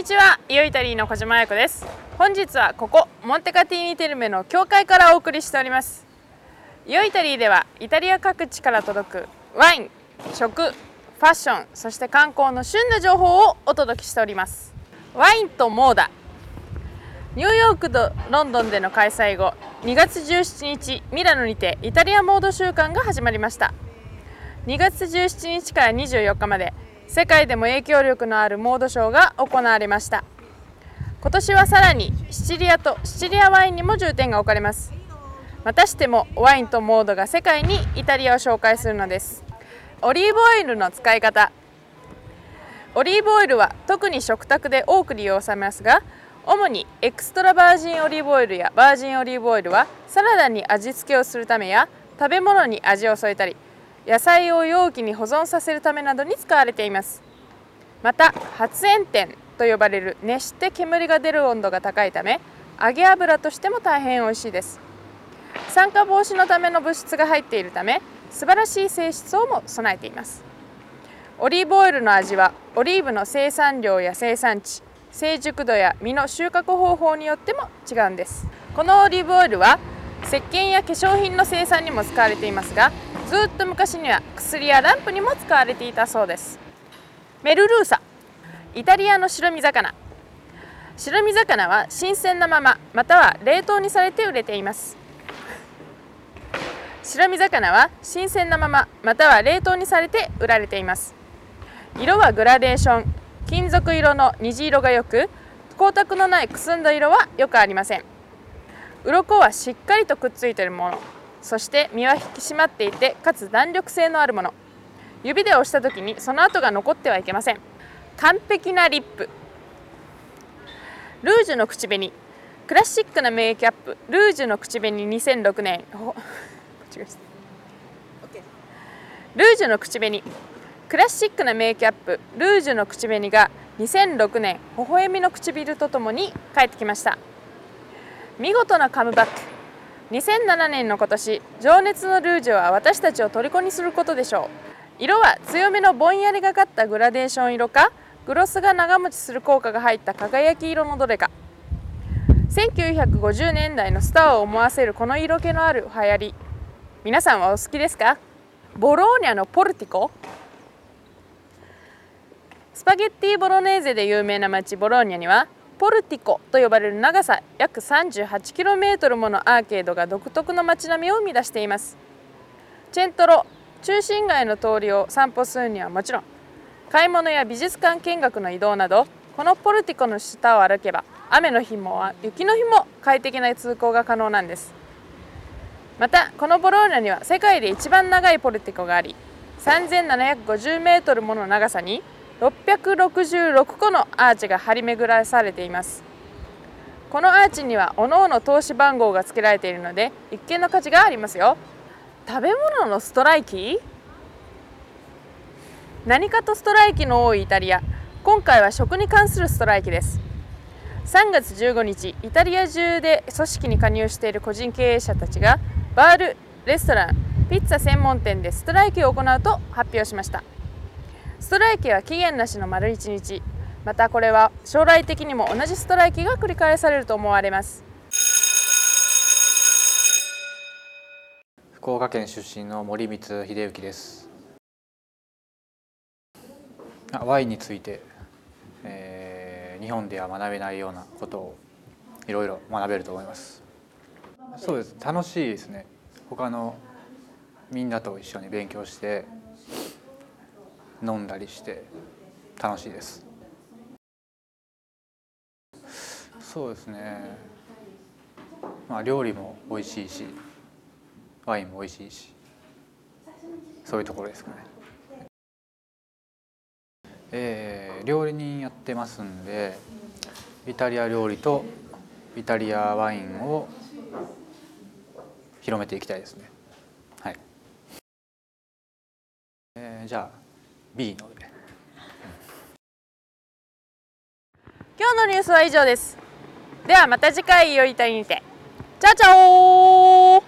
にちは、イオイタリーの小島彩子です。本日はここモンテカティーニテルメの教会からお送りしております。イオイタリーではイタリア各地から届くワイン、食、ファッション、そして観光の旬な情報をお届けしております。ワインとモーダ。ニューヨークとロンドンでの開催後、2月17日ミラノにてイタリアモード週間が始まりました。2月17日から24日まで世界でも影響力のあるモードショーが行われました。今年はさらにシチリアとシチリアワインにも重点が置かれます。またしてもワインとモードが世界にイタリアを紹介するのです。オリーブオイルの使い方。オリーブオイルは特に食卓で多く利用されますが主にエクストラバージンオリーブオイルやバージンオリーブオイルはサラダに味付けをするためや食べ物に味を添えたり野菜を容器に保存させるためなどに使われています。また発煙点と呼ばれる熱して煙が出る温度が高いため揚げ油としても大変美味しいです。酸化防止のための物質が入っているため素晴らしい性質をも備えています。オリーブオイルの味はオリーブの生産量や生産地成熟度や実の収穫方法によっても違うんです。このオリーブオイルは石鹸や化粧品の生産にも使われていますがずっと昔には薬やランプにも使われていたそうです。メルルーサ。イタリアの白身魚。白身魚は新鮮なまままたは冷凍にされて売れています。白身魚は新鮮なまままたは冷凍にされて売られています。色はグラデーション。金属色の虹色がよく光沢のないくすんだ色はよくありません。鱗はしっかりとくっついているもの。そして身は引き締まっていてかつ弾力性のあるもの。指で押した時にその跡が残ってはいけません。完璧なリップ。ルージュの口紅。クラシックなメイキャップ。ルージュの口紅2006年。ルージュの口紅。クラシックなメイキャップ。ルージュの口紅が2006年。微笑みの唇とともに帰ってきました見事なカムバック。2007年の今年情熱のルージュは私たちを虜にすることでしょう。色は強めのぼんやりがかったグラデーション色かグロスが長持ちする効果が入った輝き色のどれか。1950年代のスターを思わせるこの色気のある流行り。皆さんはお好きですか？ボローニャのポルティコ？スパゲッティボロネーゼで有名な町ボローニャにはポルティコと呼ばれる長さ約 38km ものアーケードが独特の街並みを生み出しています。チェントロ中心街の通りを散歩するにはもちろん買い物や美術館見学の移動などこのポルティコの下を歩けば雨の日も雪の日も快適な通行が可能なんです。またこのボローニャには世界で一番長いポルティコがあり 3750m もの長さに666個のアーチが張り巡らされています。このアーチには各々投資番号が付けられているので一見の価値がありますよ。食べ物のストライキ？何かとストライキの多いイタリア。今回は食に関するストライキです。3月15日イタリア中で組織に加入している個人経営者たちがバールレストランピッツァ専門店でストライキを行うと発表しました。ストライキは期限なしの丸1日。またこれは将来的にも同じストライキが繰り返されると思われます。福岡県出身の森光秀幸です。ワインについて、えー、日本では学べないようなことをいろいろ学べると思います。そうです。楽しいですね。他のみんなと一緒に勉強して飲んだりして楽しいです。そうですね。まあ料理も美味しいしワインも美味しいしそういうところですかね。えー、料理人やってますんでイタリア料理とイタリアワインを広めていきたいですね。はい、えー、じゃあ B の上今日のニュースは以上です。ではまた次回よりたいにて。チャチャオ